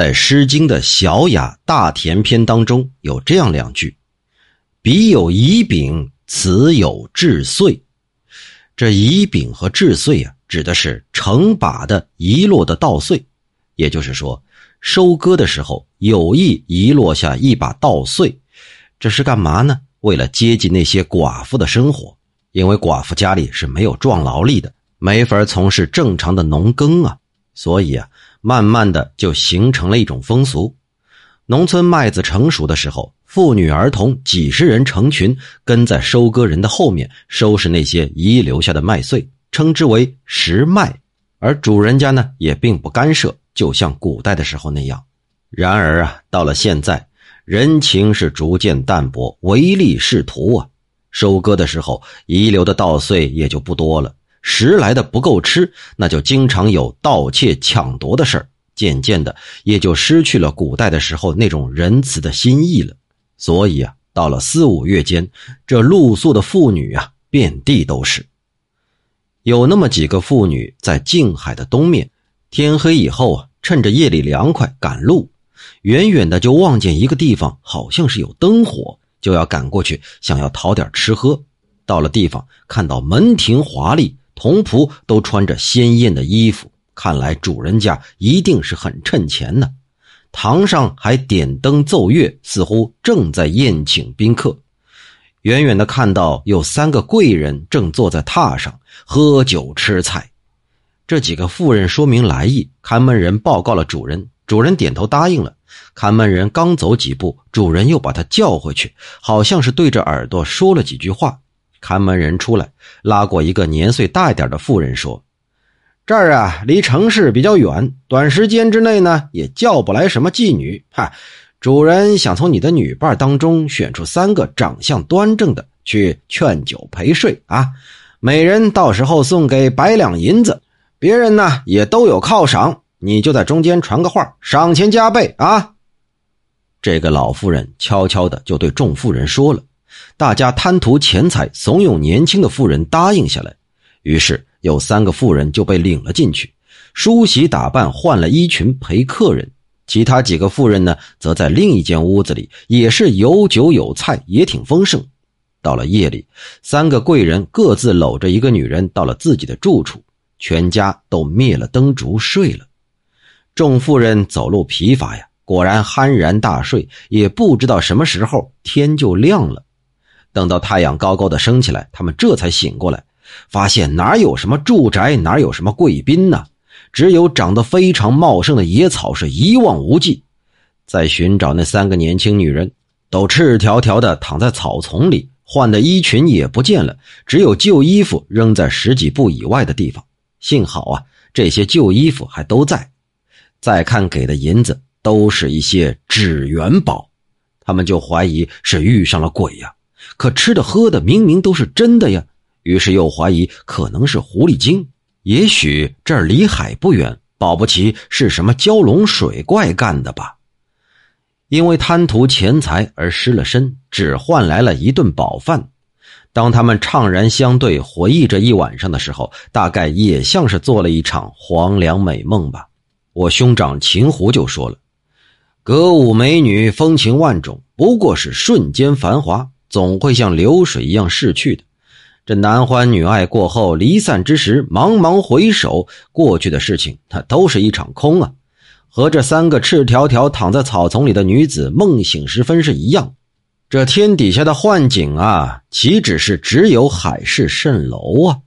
在《诗经》的小雅大田篇当中有这样两句：“彼有乙丙，此有至岁。”这乙丙和至岁啊，指的是成把的遗落的稻穗，也就是说，收割的时候有意遗落下一把稻穗，这是干嘛呢？为了接济那些寡妇的生活，因为寡妇家里是没有壮劳力的，没法从事正常的农耕啊，所以啊。慢慢的就形成了一种风俗，农村麦子成熟的时候，妇女儿童几十人成群跟在收割人的后面收拾那些遗留下的麦穗，称之为拾麦。而主人家呢也并不干涉，就像古代的时候那样。然而啊，到了现在，人情是逐渐淡薄，唯利是图啊。收割的时候遗留的稻穗也就不多了。拾来的不够吃，那就经常有盗窃抢夺的事儿。渐渐的，也就失去了古代的时候那种仁慈的心意了。所以啊，到了四五月间，这露宿的妇女啊，遍地都是。有那么几个妇女在静海的东面，天黑以后啊，趁着夜里凉快赶路，远远的就望见一个地方好像是有灯火，就要赶过去，想要讨点吃喝。到了地方，看到门庭华丽。童仆都穿着鲜艳的衣服，看来主人家一定是很趁钱呢。堂上还点灯奏乐，似乎正在宴请宾客。远远的看到有三个贵人正坐在榻上喝酒吃菜。这几个妇人说明来意，看门人报告了主人，主人点头答应了。看门人刚走几步，主人又把他叫回去，好像是对着耳朵说了几句话。看门人出来，拉过一个年岁大一点的妇人说：“这儿啊，离城市比较远，短时间之内呢，也叫不来什么妓女。哈，主人想从你的女伴当中选出三个长相端正的，去劝酒陪睡啊。每人到时候送给百两银子，别人呢也都有犒赏，你就在中间传个话，赏钱加倍啊。”这个老妇人悄悄的就对众妇人说了。大家贪图钱财，怂恿年轻的妇人答应下来，于是有三个妇人就被领了进去，梳洗打扮，换了衣裙陪客人。其他几个妇人呢，则在另一间屋子里，也是有酒有菜，也挺丰盛。到了夜里，三个贵人各自搂着一个女人到了自己的住处，全家都灭了灯烛睡了。众妇人走路疲乏呀，果然酣然大睡，也不知道什么时候天就亮了。等到太阳高高的升起来，他们这才醒过来，发现哪有什么住宅，哪有什么贵宾呢？只有长得非常茂盛的野草是一望无际。在寻找那三个年轻女人，都赤条条的躺在草丛里，换的衣裙也不见了，只有旧衣服扔在十几步以外的地方。幸好啊，这些旧衣服还都在。再看给的银子，都是一些纸元宝，他们就怀疑是遇上了鬼呀。可吃的喝的明明都是真的呀，于是又怀疑可能是狐狸精。也许这儿离海不远，保不齐是什么蛟龙水怪干的吧？因为贪图钱财而失了身，只换来了一顿饱饭。当他们怅然相对，回忆着一晚上的时候，大概也像是做了一场黄粱美梦吧。我兄长秦胡就说了：“歌舞美女，风情万种，不过是瞬间繁华。”总会像流水一样逝去的。这男欢女爱过后，离散之时，茫茫回首，过去的事情，它都是一场空啊，和这三个赤条条躺在草丛里的女子梦醒时分是一样。这天底下的幻景啊，岂止是只有海市蜃楼啊？